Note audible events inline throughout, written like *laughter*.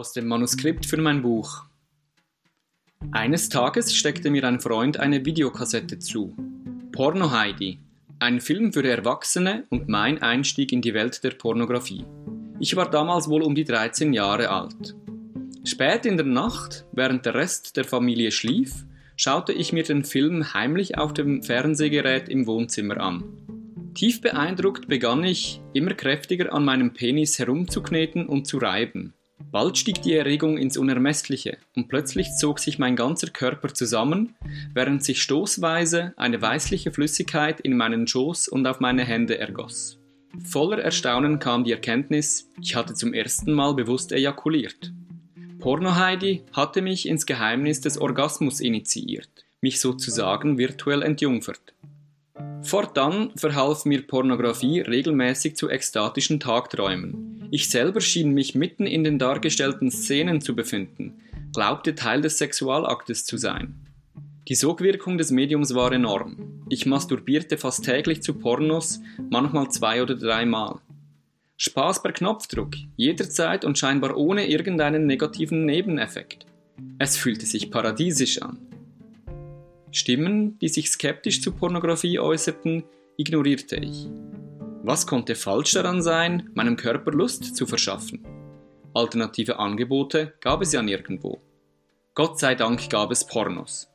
Aus dem Manuskript für mein Buch. Eines Tages steckte mir ein Freund eine Videokassette zu. Porno Heidi. Ein Film für Erwachsene und mein Einstieg in die Welt der Pornografie. Ich war damals wohl um die 13 Jahre alt. Spät in der Nacht, während der Rest der Familie schlief, schaute ich mir den Film heimlich auf dem Fernsehgerät im Wohnzimmer an. Tief beeindruckt begann ich, immer kräftiger an meinem Penis herumzukneten und zu reiben. Bald stieg die Erregung ins Unermessliche und plötzlich zog sich mein ganzer Körper zusammen, während sich stoßweise eine weißliche Flüssigkeit in meinen Schoß und auf meine Hände ergoss. Voller Erstaunen kam die Erkenntnis, ich hatte zum ersten Mal bewusst ejakuliert. Porno-Heidi hatte mich ins Geheimnis des Orgasmus initiiert, mich sozusagen virtuell entjungfert. Fortan verhalf mir Pornografie regelmäßig zu ekstatischen Tagträumen. Ich selber schien mich mitten in den dargestellten Szenen zu befinden, glaubte Teil des Sexualaktes zu sein. Die Sogwirkung des Mediums war enorm. Ich masturbierte fast täglich zu Pornos, manchmal zwei oder dreimal. Spaß per Knopfdruck, jederzeit und scheinbar ohne irgendeinen negativen Nebeneffekt. Es fühlte sich paradiesisch an. Stimmen, die sich skeptisch zu Pornografie äußerten, ignorierte ich. Was konnte falsch daran sein, meinem Körper Lust zu verschaffen? Alternative Angebote gab es ja nirgendwo. Gott sei Dank gab es Pornos.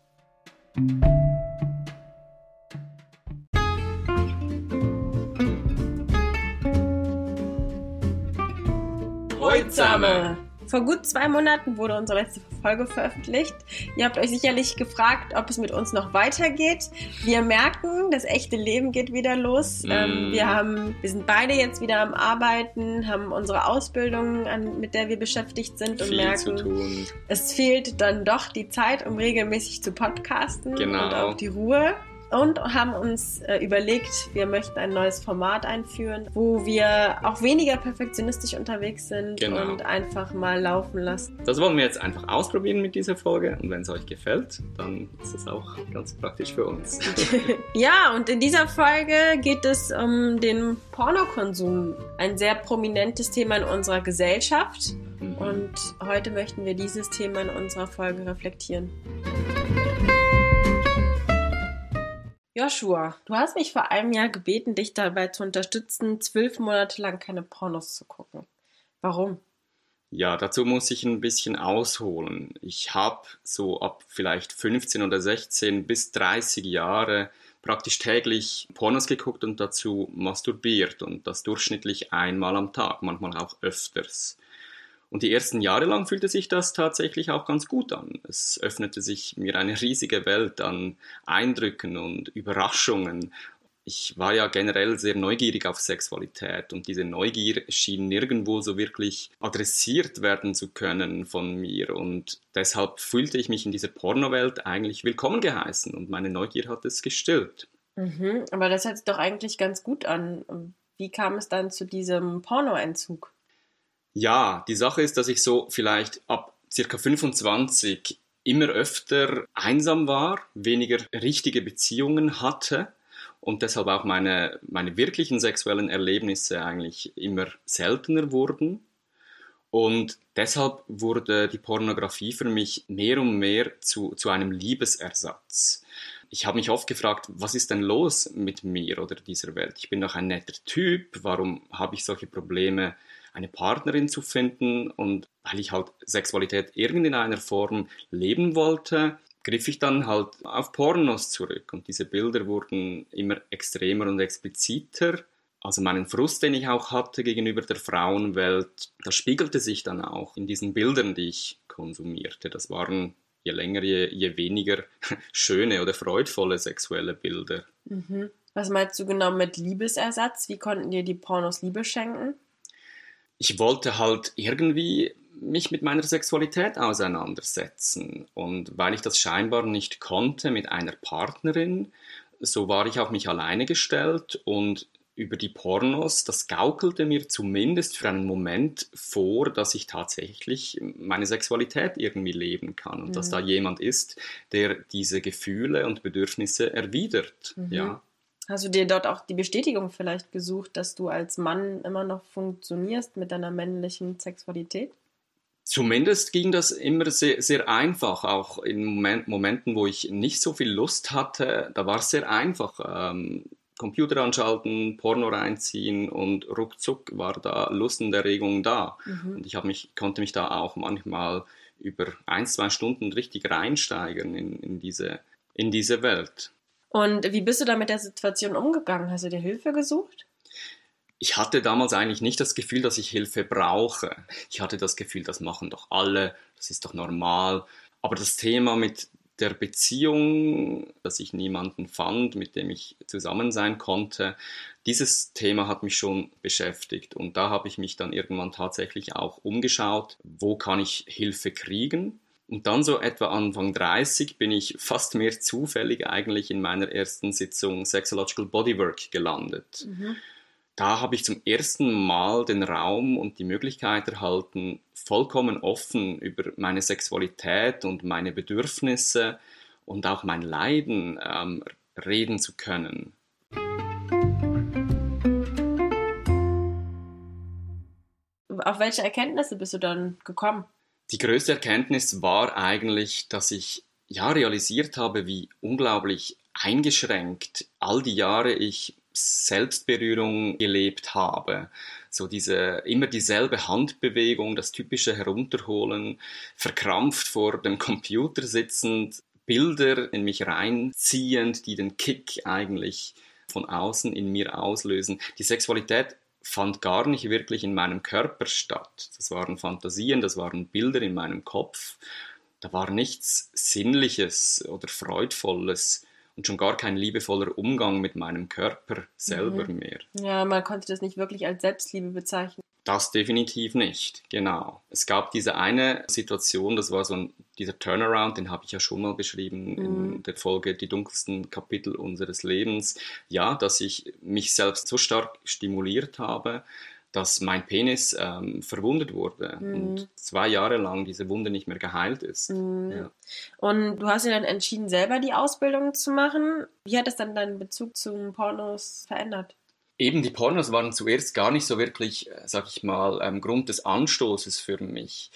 Heute zusammen! Vor gut zwei Monaten wurde unsere letzte Folge veröffentlicht. Ihr habt euch sicherlich gefragt, ob es mit uns noch weitergeht. Wir merken, das echte Leben geht wieder los. Mm. Ähm, wir, haben, wir sind beide jetzt wieder am Arbeiten, haben unsere Ausbildung, an, mit der wir beschäftigt sind und Viel merken, es fehlt dann doch die Zeit, um regelmäßig zu podcasten genau. und auch die Ruhe und haben uns äh, überlegt, wir möchten ein neues Format einführen, wo wir auch weniger perfektionistisch unterwegs sind Genau. und einfach mal laufen lassen. Das wollen wir jetzt einfach ausprobieren mit dieser Folge und wenn es euch gefällt, dann ist es auch ganz praktisch für uns. *laughs* *laughs* Ja, und in dieser Folge geht es um den Pornokonsum, ein sehr prominentes Thema in unserer Gesellschaft. Mhm. Und heute möchten wir dieses Thema in unserer Folge reflektieren. Joshua, du hast mich vor einem Jahr gebeten, dich dabei zu unterstützen, zwölf Monate lang keine Pornos zu gucken. Warum? Ja, dazu muss ich ein bisschen ausholen. Ich habe so ab vielleicht 15 oder 16 bis 30 Jahre praktisch täglich Pornos geguckt und dazu masturbiert und das durchschnittlich einmal am Tag, manchmal auch öfters. Und die ersten Jahre lang fühlte sich das tatsächlich auch ganz gut an. Es öffnete sich mir eine riesige Welt an Eindrücken und Überraschungen. Ich war ja generell sehr neugierig auf Sexualität und diese Neugier schien nirgendwo so wirklich adressiert werden zu können von mir und deshalb fühlte ich mich in dieser Pornowelt eigentlich willkommen geheißen und meine Neugier hat es gestillt. Mhm, aber das hört sich doch eigentlich ganz gut an. Wie kam es dann zu diesem Pornoentzug? Ja, die Sache ist, dass ich so vielleicht ab circa 25 immer öfter einsam war, weniger richtige Beziehungen hatte und deshalb auch meine, meine wirklichen sexuellen Erlebnisse eigentlich immer seltener wurden. Und deshalb wurde die Pornografie für mich mehr und mehr zu, zu einem Liebesersatz. Ich habe mich oft gefragt, was ist denn los mit mir oder dieser Welt? Ich bin doch ein netter Typ, warum habe ich solche Probleme, eine Partnerin zu finden? Und weil ich halt Sexualität irgendeiner Form leben wollte, griff ich dann halt auf Pornos zurück und diese Bilder wurden immer extremer und expliziter. Also meinen Frust, den ich auch hatte gegenüber der Frauenwelt, das spiegelte sich dann auch in diesen Bildern, die ich konsumierte. Das waren je länger, je, je weniger *laughs* schöne oder freudvolle sexuelle Bilder. Mhm. Was meinst du genau mit Liebesersatz? Wie konnten dir die Pornos Liebe schenken? Ich wollte halt irgendwie mich mit meiner Sexualität auseinandersetzen. Und weil ich das scheinbar nicht konnte mit einer Partnerin, so war ich auf mich alleine gestellt und über die Pornos, das gaukelte mir zumindest für einen Moment vor, dass ich tatsächlich meine Sexualität irgendwie leben kann und Mhm. dass da jemand ist, der diese Gefühle und Bedürfnisse erwidert. Mhm. Ja. Hast du dir dort auch die Bestätigung vielleicht gesucht, dass du als Mann immer noch funktionierst mit deiner männlichen Sexualität? Zumindest ging das immer sehr, sehr einfach, auch in Moment, Momenten, wo ich nicht so viel Lust hatte, da war es sehr einfach. Ähm, Computer anschalten, Porno reinziehen und ruckzuck war da Lust und Erregung da. Mhm. Und ich mich, konnte mich da auch manchmal über ein, zwei Stunden richtig reinsteigern in, in, diese, in diese Welt. Und wie bist du da mit der Situation umgegangen? Hast du dir Hilfe gesucht? Ich hatte damals eigentlich nicht das Gefühl, dass ich Hilfe brauche. Ich hatte das Gefühl, das machen doch alle, das ist doch normal. Aber das Thema mit der Beziehung, dass ich niemanden fand, mit dem ich zusammen sein konnte, dieses Thema hat mich schon beschäftigt und da habe ich mich dann irgendwann tatsächlich auch umgeschaut, wo kann ich Hilfe kriegen. Und dann so etwa Anfang 30 bin ich fast mehr zufällig eigentlich in meiner ersten Sitzung Sexological Bodywork gelandet. Mhm da habe ich zum ersten Mal den Raum und die Möglichkeit erhalten, vollkommen offen über meine Sexualität und meine Bedürfnisse und auch mein Leiden ähm, reden zu können. Auf welche Erkenntnisse bist du dann gekommen? Die größte Erkenntnis war eigentlich, dass ich ja realisiert habe, wie unglaublich eingeschränkt all die Jahre ich Selbstberührung gelebt habe. So diese immer dieselbe Handbewegung, das typische Herunterholen, verkrampft vor dem Computer sitzend, Bilder in mich reinziehend, die den Kick eigentlich von außen in mir auslösen. Die Sexualität fand gar nicht wirklich in meinem Körper statt. Das waren Fantasien, das waren Bilder in meinem Kopf. Da war nichts Sinnliches oder Freudvolles und schon gar kein liebevoller Umgang mit meinem Körper selber mhm. mehr. Ja, man konnte das nicht wirklich als Selbstliebe bezeichnen. Das definitiv nicht, genau. Es gab diese eine Situation, das war so ein, dieser Turnaround, den habe ich ja schon mal beschrieben mhm. in der Folge Die dunkelsten Kapitel unseres Lebens. Ja, dass ich mich selbst so stark stimuliert habe, dass mein Penis ähm, verwundet wurde mhm. und zwei Jahre lang diese Wunde nicht mehr geheilt ist. Mhm. Ja. Und du hast dir dann entschieden, selber die Ausbildung zu machen. Wie hat es dann deinen Bezug zum Pornos verändert? Eben, die Pornos waren zuerst gar nicht so wirklich, äh, sag ich mal, ähm, Grund des Anstoßes für mich.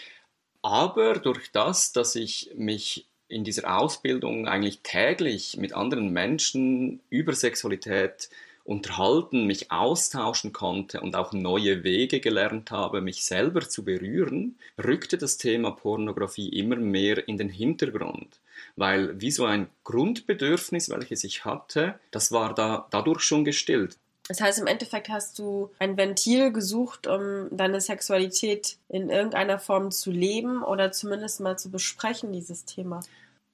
Aber durch das, dass ich mich in dieser Ausbildung eigentlich täglich mit anderen Menschen über Sexualität unterhalten, mich austauschen konnte und auch neue Wege gelernt habe, mich selber zu berühren, rückte das Thema Pornografie immer mehr in den Hintergrund. Weil wie so ein Grundbedürfnis, welches ich hatte, das war da dadurch schon gestillt. Das heißt, im Endeffekt hast du ein Ventil gesucht, um deine Sexualität in irgendeiner Form zu leben oder zumindest mal zu besprechen, dieses Thema.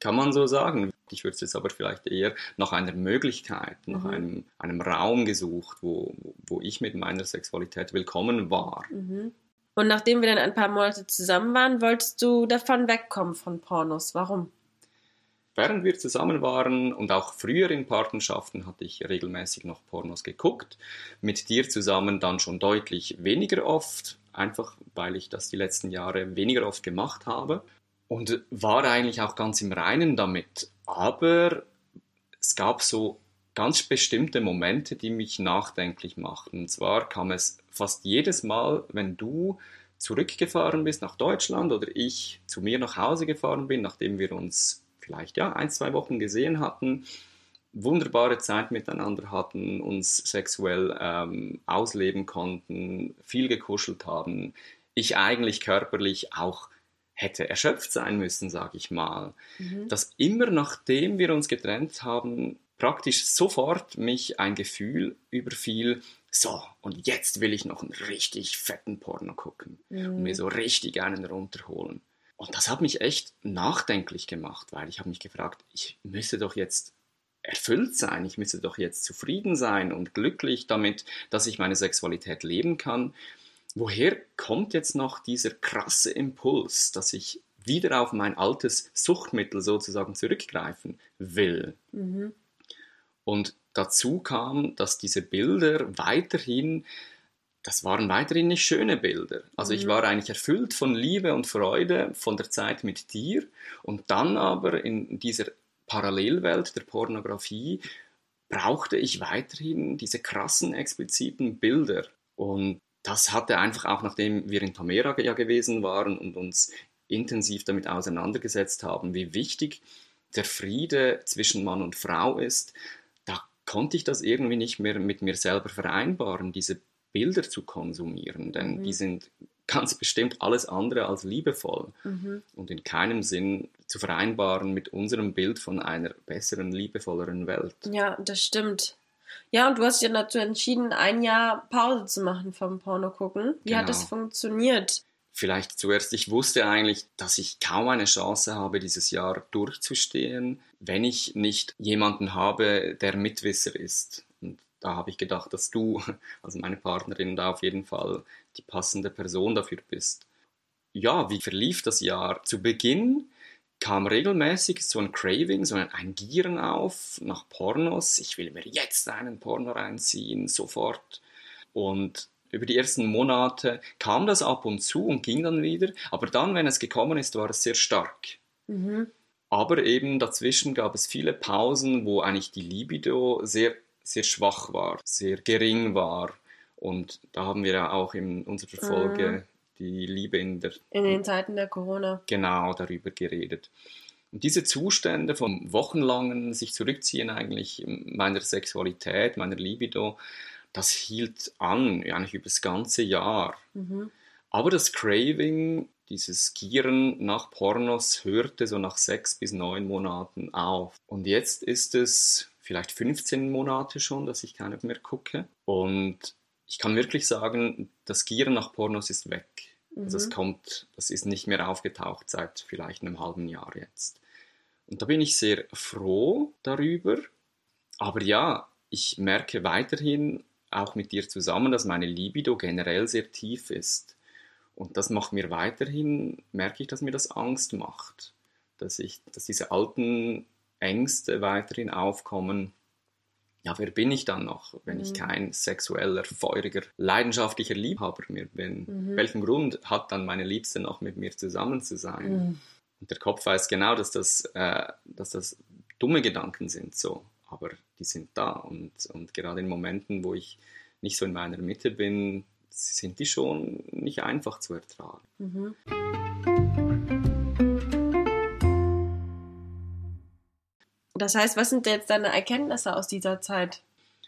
Kann man so sagen. Ich würde es jetzt aber vielleicht eher nach einer Möglichkeit, nach mhm. einem, einem Raum gesucht, wo, wo ich mit meiner Sexualität willkommen war. Mhm. Und nachdem wir dann ein paar Monate zusammen waren, wolltest du davon wegkommen von Pornos. Warum? Während wir zusammen waren und auch früher in Partnerschaften hatte ich regelmäßig noch Pornos geguckt. Mit dir zusammen dann schon deutlich weniger oft, einfach weil ich das die letzten Jahre weniger oft gemacht habe und war eigentlich auch ganz im Reinen damit. Aber es gab so ganz bestimmte Momente, die mich nachdenklich machten. Und zwar kam es fast jedes Mal, wenn du zurückgefahren bist nach Deutschland oder ich zu mir nach Hause gefahren bin, nachdem wir uns vielleicht ja ein, zwei Wochen gesehen hatten, wunderbare Zeit miteinander hatten, uns sexuell ähm, ausleben konnten, viel gekuschelt haben, ich eigentlich körperlich auch hätte erschöpft sein müssen, sage ich mal, mhm. dass immer nachdem wir uns getrennt haben, praktisch sofort mich ein Gefühl überfiel, so, und jetzt will ich noch einen richtig fetten Porno gucken mhm. und mir mhm. so richtig einen runterholen. Und das hat mich echt nachdenklich gemacht, weil ich habe mich gefragt, ich müsse doch jetzt erfüllt sein, ich müsse doch jetzt zufrieden sein und glücklich damit, dass ich meine Sexualität leben kann woher kommt jetzt noch dieser krasse Impuls, dass ich wieder auf mein altes Suchtmittel sozusagen zurückgreifen will? Mhm. Und dazu kam, dass diese Bilder weiterhin, das waren weiterhin nicht schöne Bilder. Also mhm. ich war eigentlich erfüllt von Liebe und Freude von der Zeit mit dir und dann aber in dieser Parallelwelt der Pornografie brauchte ich weiterhin diese krassen, expliziten Bilder. Und das hatte einfach auch, nachdem wir in Tamera ja gewesen waren und uns intensiv damit auseinandergesetzt haben, wie wichtig der Friede zwischen Mann und Frau ist, da konnte ich das irgendwie nicht mehr mit mir selber vereinbaren, diese Bilder zu konsumieren, denn mhm. die sind ganz bestimmt alles andere als liebevoll mhm. und in keinem Sinn zu vereinbaren mit unserem Bild von einer besseren, liebevolleren Welt. Ja, das stimmt. Ja, und du hast dich dazu entschieden, ein Jahr Pause zu machen vom Porno gucken. Wie genau. hat das genau. funktioniert? Vielleicht zuerst, ich wusste eigentlich, dass ich kaum eine Chance habe, dieses Jahr durchzustehen, wenn ich nicht jemanden habe, der Mitwisser ist. Da habe ich gedacht, dass du, *laughs* also meine Partnerin, da auf jeden Fall die passende Person dafür bist. Ja, wie verlief das Jahr? Zu Beginn kam regelmäßig so ein Craving, so ein Gieren auf nach Pornos. Ich will mir jetzt einen Porno reinziehen, sofort. Und über die ersten Monate kam das ab und zu und ging dann wieder. Aber dann, wenn es gekommen ist, war es sehr stark. Mhm. Aber eben dazwischen gab es viele Pausen, wo eigentlich die Libido sehr, sehr schwach war, sehr gering war. Und da haben wir ja auch in unserer Folge mhm. die Liebe in der... In den Zeiten der Corona. Genau, darüber geredet. Und diese Zustände vom wochenlangen sich zurückziehen eigentlich meiner Sexualität, meiner Libido, das hielt an, eigentlich über das ganze Jahr. Mhm. Aber das Craving, dieses Gieren nach Pornos hörte so nach sechs bis neun Monaten auf. Und jetzt ist es vielleicht 15 Monate schon, dass ich keine mehr gucke. Und ich kann wirklich sagen, das Gieren nach Pornos ist weg. Mhm. Also es mhm. kommt, das ist nicht mehr aufgetaucht seit vielleicht einem halben Jahr jetzt. Und da bin ich sehr froh darüber. Aber ja, ich merke weiterhin auch mit dir zusammen, dass meine Libido generell sehr tief ist. Und das macht mir weiterhin, merke ich, dass mir das Angst macht. Dass, ich, dass diese alten Ängste weiterhin aufkommen. Ja, wer bin ich dann noch, wenn mhm. ich kein sexueller, feuriger, leidenschaftlicher Liebhaber mehr bin? Mhm. Welchen Grund hat dann meine Liebste noch mit mir zusammen zu sein? Mhm. Und der Kopf weiß genau, dass das, äh, dass das dumme Gedanken sind. So aber die sind da und, und gerade in Momenten, wo ich nicht so in meiner Mitte bin, sind die schon nicht einfach zu ertragen. Mhm. Das heißt, was sind jetzt deine Erkenntnisse aus dieser Zeit?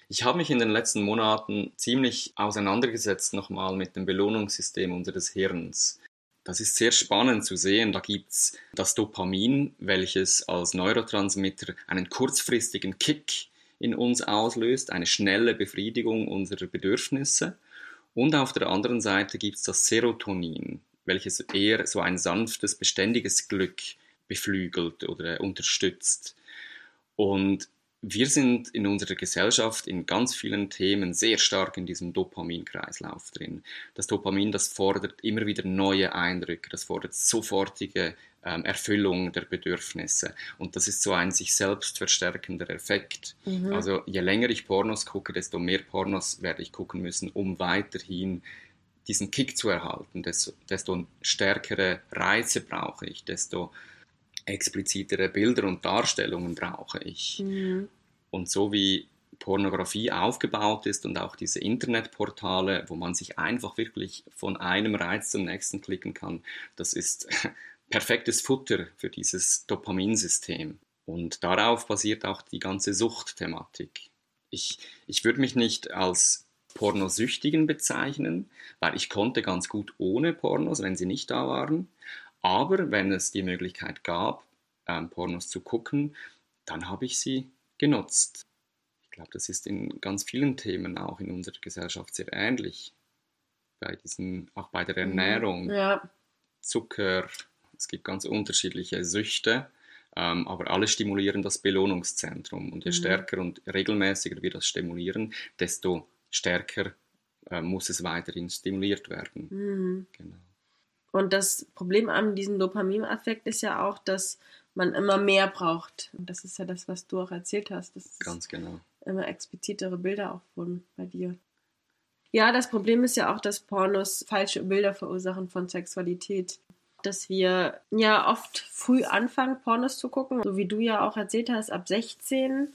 Ich habe mich in den letzten Monaten ziemlich auseinandergesetzt nochmal mit dem Belohnungssystem unseres Hirns. Das ist sehr spannend zu sehen. Da gibt es das Dopamin, welches als Neurotransmitter einen kurzfristigen Kick in uns auslöst, eine schnelle Befriedigung unserer Bedürfnisse. Und auf der anderen Seite gibt es das Serotonin, welches eher so ein sanftes, beständiges Glück beflügelt oder unterstützt. Und wir sind in unserer Gesellschaft in ganz vielen Themen sehr stark in diesem Dopaminkreislauf drin. Das Dopamin, das fordert immer wieder neue Eindrücke, das fordert sofortige ähm, Erfüllung der Bedürfnisse. Und das ist so ein sich selbst verstärkender Effekt. Mhm. Also je länger ich Pornos gucke, desto mehr Pornos werde ich gucken müssen, um weiterhin diesen Kick zu erhalten. Desto, desto stärkere Reize brauche ich, desto explizitere Bilder und Darstellungen brauche ich. Mhm. Und so wie Pornografie aufgebaut ist und auch diese Internetportale, wo man sich einfach wirklich von einem Reiz zum nächsten klicken kann, das ist *laughs* perfektes Futter für dieses Dopaminsystem. Und darauf basiert auch die ganze Suchtthematik. Ich, ich würde mich nicht als Pornosüchtigen bezeichnen, weil ich konnte ganz gut ohne Pornos, wenn sie nicht da waren. Aber wenn es die Möglichkeit gab, ähm, Pornos zu gucken, dann habe ich sie genutzt. Ich glaube, das ist in ganz vielen Themen auch in unserer Gesellschaft sehr ähnlich. Bei diesen, auch bei der mhm. Ernährung, ja. Zucker, es gibt ganz unterschiedliche Süchte, ähm, aber alle stimulieren das Belohnungszentrum. Und je mhm. stärker und regelmäßiger wir das stimulieren, desto stärker äh, muss es weiterhin stimuliert werden. Mhm. Genau. Und das Problem an diesem Dopaminaffekt ist ja auch, dass man immer mehr braucht. Und das ist ja das, was du auch erzählt hast. Dass Ganz genau. Immer explizitere Bilder auch wurden bei dir. Ja, das Problem ist ja auch, dass Pornos falsche Bilder verursachen von Sexualität. Dass wir ja oft früh anfangen, Pornos zu gucken, so wie du ja auch erzählt hast, ab 16.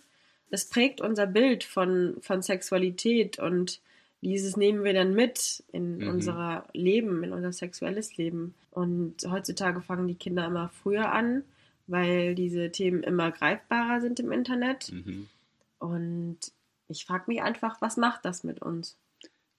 Das prägt unser Bild von, von Sexualität und dieses nehmen wir dann mit in Mhm. unser Leben, in unser sexuelles Leben. Und heutzutage fangen die Kinder immer früher an, weil diese Themen immer greifbarer sind im Internet. Mhm. Und ich frage mich einfach, was macht das mit uns?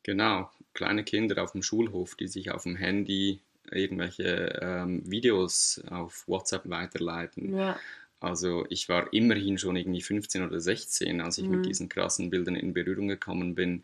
Genau, kleine Kinder auf dem Schulhof, die sich auf dem Handy irgendwelche ähm, Videos auf WhatsApp weiterleiten. Ja, Also ich war immerhin schon irgendwie 15 oder 16, als ich Mhm. mit diesen krassen Bildern in Berührung gekommen bin.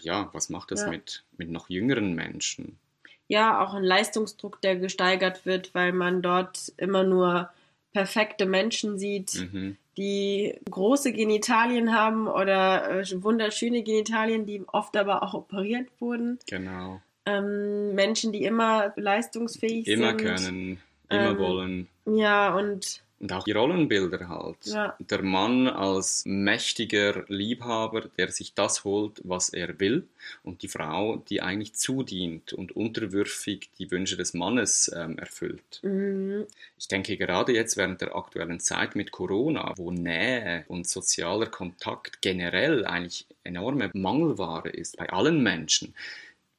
Ja, was macht das Ja. mit, mit noch jüngeren Menschen? ja, auch ein Leistungsdruck, der gesteigert wird, weil man dort immer nur perfekte Menschen sieht, Mhm. die große Genitalien haben oder äh, wunderschöne Genitalien, die oft aber auch operiert wurden. Genau. Ähm, Menschen, die immer leistungsfähig Immer sind. können, immer Ähm, wollen. Ja, und Und auch die Rollenbilder halt. Ja. Der Mann als mächtiger Liebhaber, der sich das holt, was er will. Und die Frau, die eigentlich zudient und unterwürfig die Wünsche des Mannes ähm, erfüllt. mh, Ich denke gerade jetzt während der aktuellen Zeit mit Corona, wo Nähe und sozialer Kontakt generell eigentlich enorme Mangelware ist bei allen Menschen.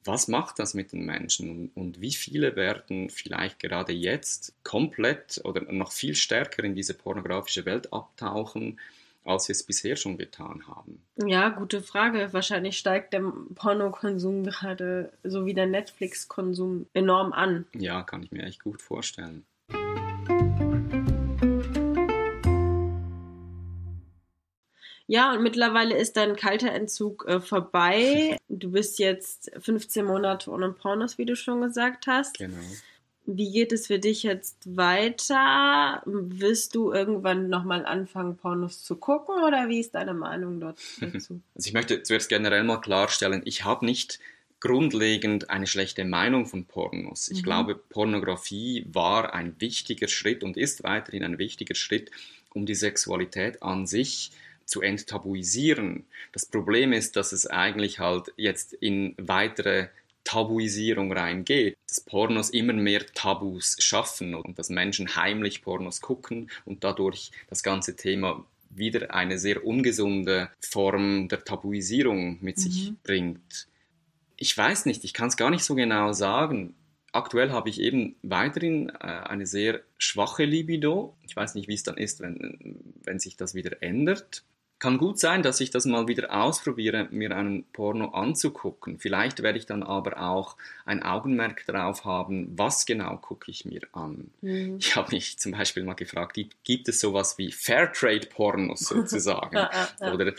Was macht das mit den Menschen und, und wie viele werden vielleicht gerade jetzt komplett oder noch viel stärker in diese pornografische Welt abtauchen, als sie es bisher schon getan haben? ja, gute Frage. Wahrscheinlich steigt der Pornokonsum gerade so wie der Netflix-Konsum enorm an. Ja, kann ich mir echt gut vorstellen. Ja, und mittlerweile ist dein kalter Entzug äh, vorbei. Du bist jetzt 15 Monate ohne Pornos, wie du schon gesagt hast. Genau. Wie geht es für dich jetzt weiter? Wirst du irgendwann nochmal anfangen, Pornos zu gucken oder wie ist deine Meinung dort *laughs* dazu? Also ich möchte zuerst generell mal klarstellen, ich habe nicht grundlegend eine schlechte Meinung von Pornos. Ich Mhm. glaube, Pornografie war ein wichtiger Schritt und ist weiterhin ein wichtiger Schritt, um die Sexualität an sich zu enttabuisieren. Das Problem ist, dass es eigentlich halt jetzt in weitere Tabuisierung reingeht, dass Pornos immer mehr Tabus schaffen und dass Menschen heimlich Pornos gucken und dadurch das ganze Thema wieder eine sehr ungesunde Form der Tabuisierung mit sich Mhm. bringt. Ich weiß nicht, ich kann es gar nicht so genau sagen. Aktuell habe ich eben weiterhin äh, eine sehr schwache Libido. Ich weiß nicht, wie es dann ist, wenn, wenn sich das wieder ändert. Kann gut sein, dass ich das mal wieder ausprobiere, mir einen Porno anzugucken. Vielleicht werde ich dann aber auch ein Augenmerk darauf haben, was genau gucke ich mir an. Mhm. Ich habe mich zum Beispiel mal gefragt, gibt, gibt es sowas wie Fairtrade-Pornos *laughs* sozusagen? Ja, ja, ja. Oder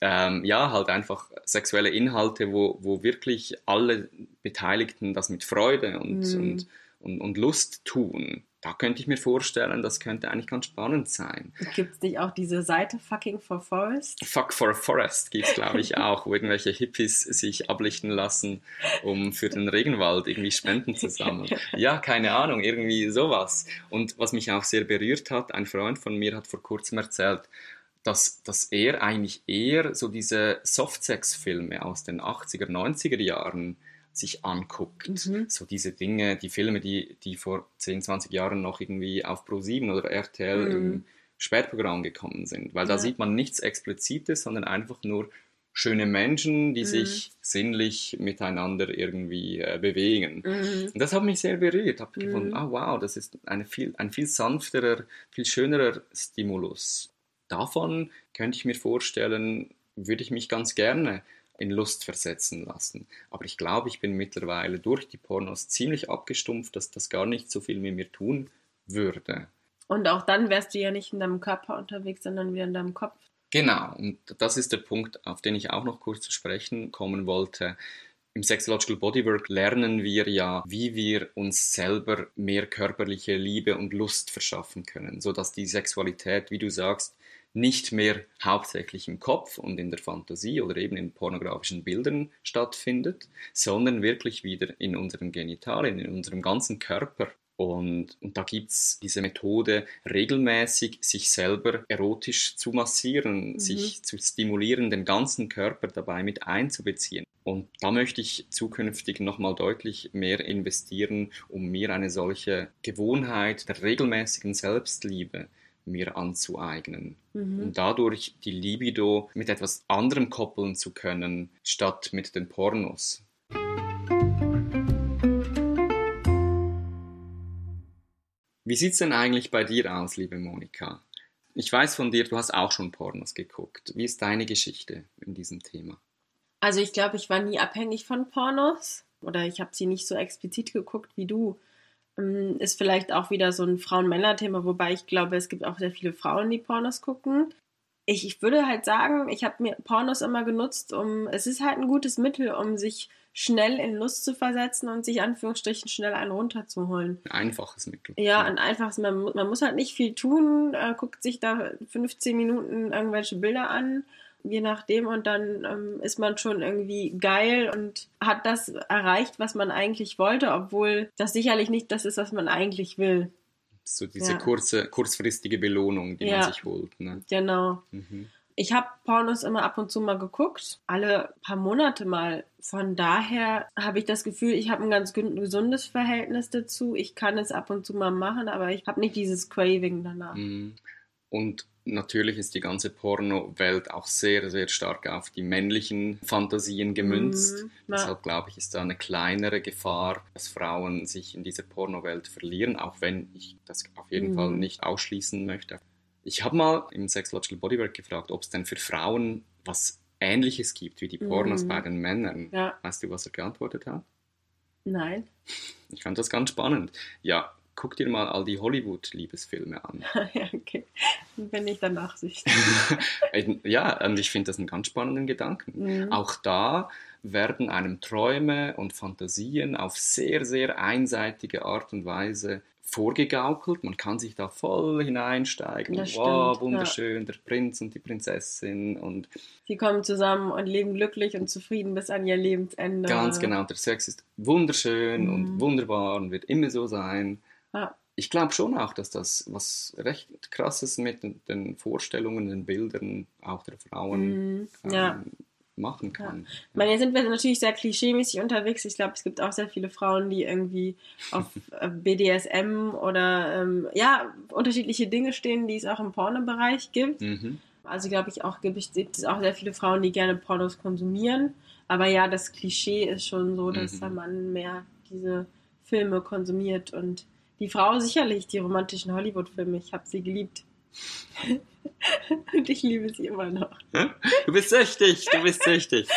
ähm, ja, halt einfach sexuelle Inhalte, wo, wo wirklich alle Beteiligten das mit Freude und, Mhm. und, und, und Lust tun. Da könnte ich mir vorstellen, das könnte eigentlich ganz spannend sein. Gibt es nicht auch diese Seite Fucking for Forest? Fuck for Forest gibt es, glaube ich, *laughs* auch, wo irgendwelche Hippies sich ablichten lassen, um für den Regenwald irgendwie Spenden zu sammeln. *laughs* Ja, keine Ahnung, irgendwie sowas. Und was mich auch sehr berührt hat, ein Freund von mir hat vor kurzem erzählt, dass, dass er eigentlich eher so diese Softsex-Filme aus den 80er, 90er Jahren sich anguckt. Mhm. So diese Dinge, die Filme, die, die vor 10, 20 Jahren noch irgendwie auf Pro7 oder RTL im Mhm. Spätprogramm gekommen sind. Weil da Ja. sieht man nichts Explizites, sondern einfach nur schöne Menschen, die Mhm. sich sinnlich miteinander irgendwie äh, bewegen. Mhm. Und das hat mich sehr berührt. Habe Mhm. gefunden, ah wow, das ist eine viel, ein viel sanfterer, viel schönerer Stimulus. Davon könnte ich mir vorstellen, würde ich mich ganz gerne in Lust versetzen lassen. Aber ich glaube, ich bin mittlerweile durch die Pornos ziemlich abgestumpft, dass das gar nicht so viel mit mir tun würde. Und auch dann wärst du ja nicht in deinem Körper unterwegs, sondern wieder in deinem Kopf. Genau, und das ist der Punkt, auf den ich auch noch kurz zu sprechen kommen wollte. Im Sexological Bodywork lernen wir ja, wie wir uns selber mehr körperliche Liebe und Lust verschaffen können, sodass die Sexualität, wie du sagst, nicht mehr hauptsächlich im Kopf und in der Fantasie oder eben in pornografischen Bildern stattfindet, sondern wirklich wieder in unseren Genitalien, in unserem ganzen Körper. Und, und da gibt es diese Methode, regelmäßig sich selber erotisch zu massieren, Mhm. sich zu stimulieren, den ganzen Körper dabei mit einzubeziehen. Und da möchte ich zukünftig nochmal deutlich mehr investieren, um mir eine solche Gewohnheit der regelmäßigen Selbstliebe mir anzueignen, Mhm. um dadurch die Libido mit etwas anderem koppeln zu können, statt mit den Pornos. Wie sieht's denn eigentlich bei dir aus, liebe Monika? Ich weiß von dir, du hast auch schon Pornos geguckt. Wie ist deine Geschichte in diesem Thema? Also ich glaube, ich war nie abhängig von Pornos oder ich habe sie nicht so explizit geguckt wie du. Ähm, Ist vielleicht auch wieder so ein Frauen-Männer-Thema, wobei ich glaube, es gibt auch sehr viele Frauen, die Pornos gucken. Ich, ich würde halt sagen, ich habe mir Pornos immer genutzt, um, es ist halt ein gutes Mittel, um sich schnell in Lust zu versetzen und sich Anführungsstrichen schnell einen runterzuholen. Ein einfaches Mittel. Ja, ein einfaches, man, man muss halt nicht viel tun, äh, guckt sich da 15 Minuten irgendwelche Bilder an, je nachdem, und dann ähm, ist man schon irgendwie geil und hat das erreicht, was man eigentlich wollte, obwohl das sicherlich nicht das ist, was man eigentlich will. So diese Ja. kurze, kurzfristige Belohnung, die Ja. man sich holt. Ne? Genau. Mhm. Ich habe Pornos immer ab und zu mal geguckt, alle paar Monate mal. Von daher habe ich das Gefühl, ich habe ein ganz ge- gesundes Verhältnis dazu. Ich kann es ab und zu mal machen, aber ich habe nicht dieses Craving danach. Mhm. Und natürlich ist die ganze Porno-Welt auch sehr, sehr stark auf die männlichen Fantasien gemünzt. Mhm. Deshalb glaube ich, ist da eine kleinere Gefahr, dass Frauen sich in dieser Pornowelt verlieren, auch wenn ich das auf jeden Mhm. Fall nicht ausschließen möchte. Ich habe mal im Sexological Bodywork gefragt, ob es denn für Frauen was Ähnliches gibt wie die Pornos Mhm. bei den Männern. Ja, Weißt du, was er geantwortet hat? nein. Ich fand das ganz spannend. Ja, guck dir mal all die Hollywood-Liebesfilme an. *laughs* ja, okay. Bin ich dann nachsichtig. *laughs* ja, und ich finde das einen ganz spannenden Gedanken. Mhm. Auch da werden einem Träume und Fantasien auf sehr, sehr einseitige Art und Weise vorgegaukelt. Man kann sich da voll hineinsteigen. Das wow, stimmt, wunderschön, der Prinz und die Prinzessin und Sie kommen zusammen und leben glücklich und zufrieden bis an ihr Lebensende. ganz genau, der Sex ist wunderschön Mhm. und wunderbar und wird immer so sein. Ja. Ich glaube schon auch, dass das was recht krasses mit den- Vorstellungen, den Bildern auch der Frauen ähm, Ja. machen kann. Ich meine, jetzt sind wir natürlich sehr klischeemäßig unterwegs. Ich glaube, es gibt auch sehr viele Frauen, die irgendwie auf *laughs* äh, BDSM oder ähm, ja, unterschiedliche Dinge stehen, die es auch im Pornobereich gibt. Mhm. Also glaube ich auch, gibt es gibt es auch sehr viele Frauen, die gerne Pornos konsumieren. Aber ja, das Klischee ist schon so, dass Mhm. der Mann mehr diese Filme konsumiert und die Frau sicherlich die romantischen Hollywood-Filme. Ich habe sie geliebt. und ich liebe sie immer noch. Du bist süchtig, du bist süchtig.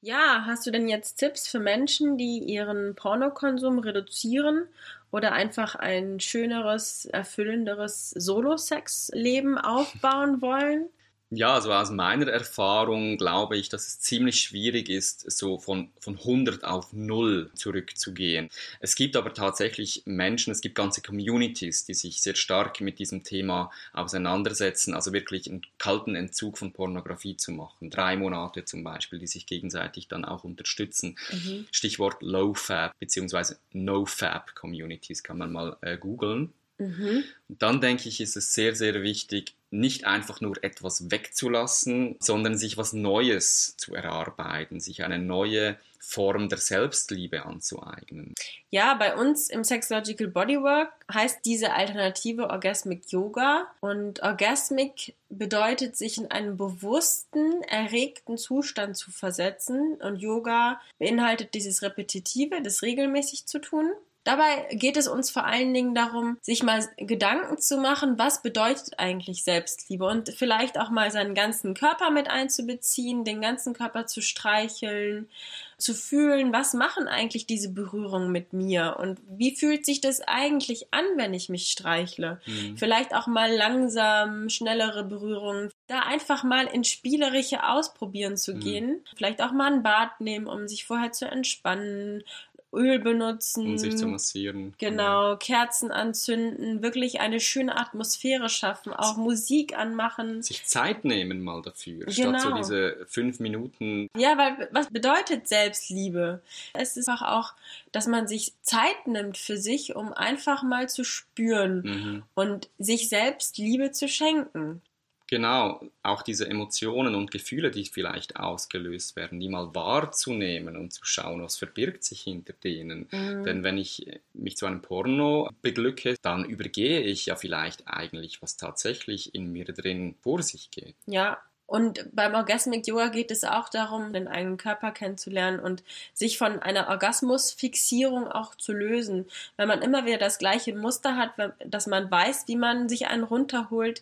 Ja, hast du denn jetzt Tipps für Menschen, die ihren Pornokonsum reduzieren oder einfach ein schöneres, erfüllenderes Solo-Sex-Leben aufbauen wollen? Ja, also aus meiner Erfahrung glaube ich, dass es ziemlich schwierig ist, so von, von 100 auf 0 zurückzugehen. Es gibt aber tatsächlich Menschen, es gibt ganze Communities, die sich sehr stark mit diesem Thema auseinandersetzen, also wirklich einen kalten Entzug von Pornografie zu machen. Drei Monate zum Beispiel, die sich gegenseitig dann auch unterstützen. Mhm. Stichwort Low-Fab bzw. No-Fab-Communities kann man mal äh, googeln. Mhm. Und dann denke ich, ist es sehr, sehr wichtig, nicht einfach nur etwas wegzulassen, sondern sich was Neues zu erarbeiten, sich eine neue Form der Selbstliebe anzueignen. Ja, bei uns im Sexological Bodywork heißt diese Alternative Orgasmic Yoga. Und Orgasmic bedeutet, sich in einen bewussten, erregten Zustand zu versetzen. Und Yoga beinhaltet dieses Repetitive, das regelmäßig zu tun. Dabei geht es uns vor allen Dingen darum, sich mal Gedanken zu machen, was bedeutet eigentlich Selbstliebe und vielleicht auch mal seinen ganzen Körper mit einzubeziehen, den ganzen Körper zu streicheln, zu fühlen, was machen eigentlich diese Berührungen mit mir und wie fühlt sich das eigentlich an, wenn ich mich streichle. Mhm. Vielleicht auch mal langsam, schnellere Berührungen. Da einfach mal ins Spielerische ausprobieren zu Mhm. gehen. Vielleicht auch mal ein Bad nehmen, um sich vorher zu entspannen. Öl benutzen. Um sich zu massieren. Genau, Kerzen anzünden, wirklich eine schöne Atmosphäre schaffen, auch Musik anmachen. Sich Zeit nehmen mal dafür, statt so Genau. diese fünf Minuten. Ja, weil was bedeutet Selbstliebe? Es ist einfach auch, dass man sich Zeit nimmt für sich, um einfach mal zu spüren Mhm. und sich selbst Liebe zu schenken. Genau, auch diese Emotionen und Gefühle, die vielleicht ausgelöst werden, die mal wahrzunehmen und zu schauen, was verbirgt sich hinter denen. Mhm. Denn wenn ich mich zu einem Porno beglücke, dann übergehe ich ja vielleicht eigentlich, was tatsächlich in mir drin vor sich geht. Ja, und beim Orgasmic Yoga geht es auch darum, den eigenen Körper kennenzulernen und sich von einer Orgasmusfixierung auch zu lösen. Wenn man immer wieder das gleiche Muster hat, dass man weiß, wie man sich einen runterholt,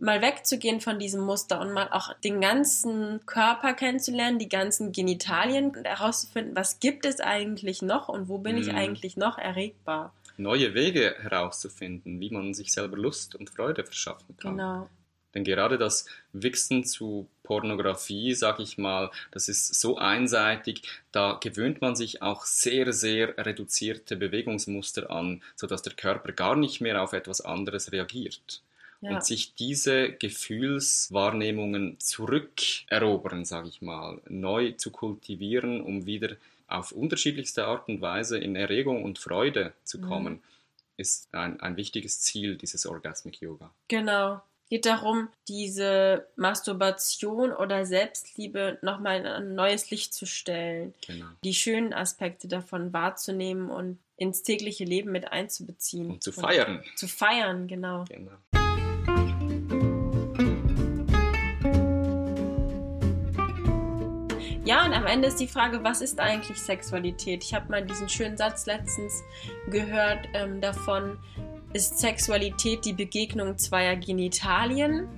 mal wegzugehen von diesem Muster und mal auch den ganzen Körper kennenzulernen, die ganzen Genitalien und herauszufinden, was gibt es eigentlich noch und wo bin mhm. ich eigentlich noch erregbar. Neue Wege herauszufinden, wie man sich selber Lust und Freude verschaffen kann. Genau. Denn gerade das Wichsen zu Pornografie, sag ich mal, das ist so einseitig, da gewöhnt man sich auch sehr, sehr reduzierte Bewegungsmuster an, sodass der Körper gar nicht mehr auf etwas anderes reagiert. Ja. Und sich diese Gefühlswahrnehmungen zurückerobern, sage ich mal, neu zu kultivieren, um wieder auf unterschiedlichste Art und Weise in Erregung und Freude zu mhm. kommen, mhm. ist ein, ein wichtiges Ziel dieses Orgasmic Yoga. Genau geht darum, diese Masturbation oder Selbstliebe nochmal in ein neues Licht zu stellen. Genau. Die schönen Aspekte davon wahrzunehmen und ins tägliche Leben mit einzubeziehen. Und zu feiern. Und zu feiern, genau. genau. Ja, und am Ende ist die Frage, was ist eigentlich Sexualität? Ich habe mal diesen schönen Satz letztens gehört ähm, davon, ist Sexualität die Begegnung zweier Genitalien?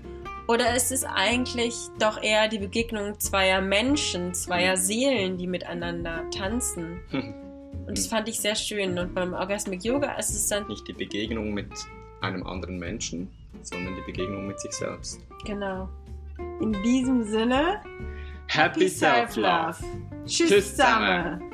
Oder ist es eigentlich doch eher die Begegnung zweier Menschen, zweier Seelen, die miteinander tanzen? *laughs* Und das fand ich sehr schön. Und beim Orgasmic Yoga ist es dann. Nicht die Begegnung mit einem anderen Menschen, sondern die Begegnung mit sich selbst. Genau. In diesem Sinne. Happy Self-Love. Tschüss zusammen.